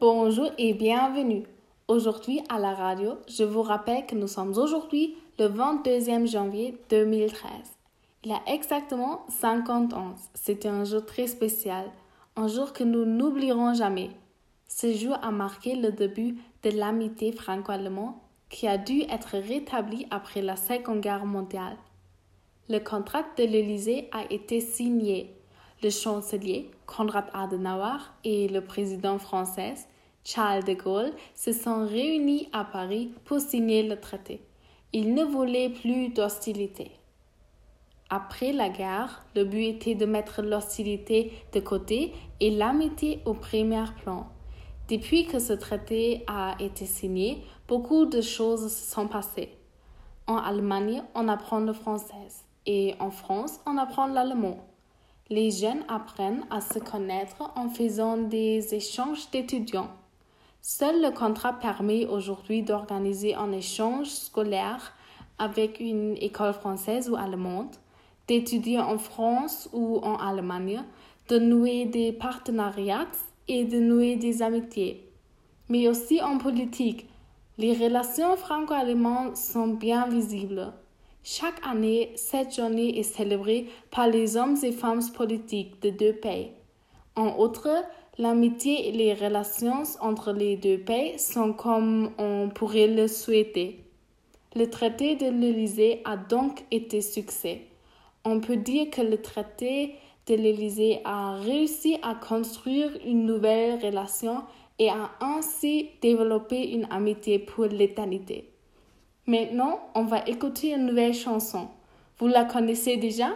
Bonjour et bienvenue. Aujourd'hui à la radio, je vous rappelle que nous sommes aujourd'hui le 22e janvier 2013. Il y a exactement 50 ans. C'était un jour très spécial, un jour que nous n'oublierons jamais. Ce jour a marqué le début de l'amitié franco-allemande qui a dû être rétablie après la Seconde Guerre mondiale. Le contrat de l'Élysée a été signé. Le chancelier Konrad Adenauer et le président français Charles de Gaulle se sont réunis à Paris pour signer le traité. Ils ne voulaient plus d'hostilité. Après la guerre, le but était de mettre l'hostilité de côté et l'amitié au premier plan. Depuis que ce traité a été signé, beaucoup de choses se sont passées. En Allemagne, on apprend le français et en France, on apprend l'allemand. Les jeunes apprennent à se connaître en faisant des échanges d'étudiants. Seul le contrat permet aujourd'hui d'organiser un échange scolaire avec une école française ou allemande, d'étudier en France ou en Allemagne, de nouer des partenariats et de nouer des amitiés. Mais aussi en politique, les relations franco-allemandes sont bien visibles. Chaque année, cette journée est célébrée par les hommes et femmes politiques de deux pays. En outre, l'amitié et les relations entre les deux pays sont comme on pourrait le souhaiter. Le traité de l'Élysée a donc été succès. On peut dire que le traité de l'Élysée a réussi à construire une nouvelle relation et a ainsi développé une amitié pour l'éternité. Maintenant, on va écouter une nouvelle chanson. Vous la connaissez déjà?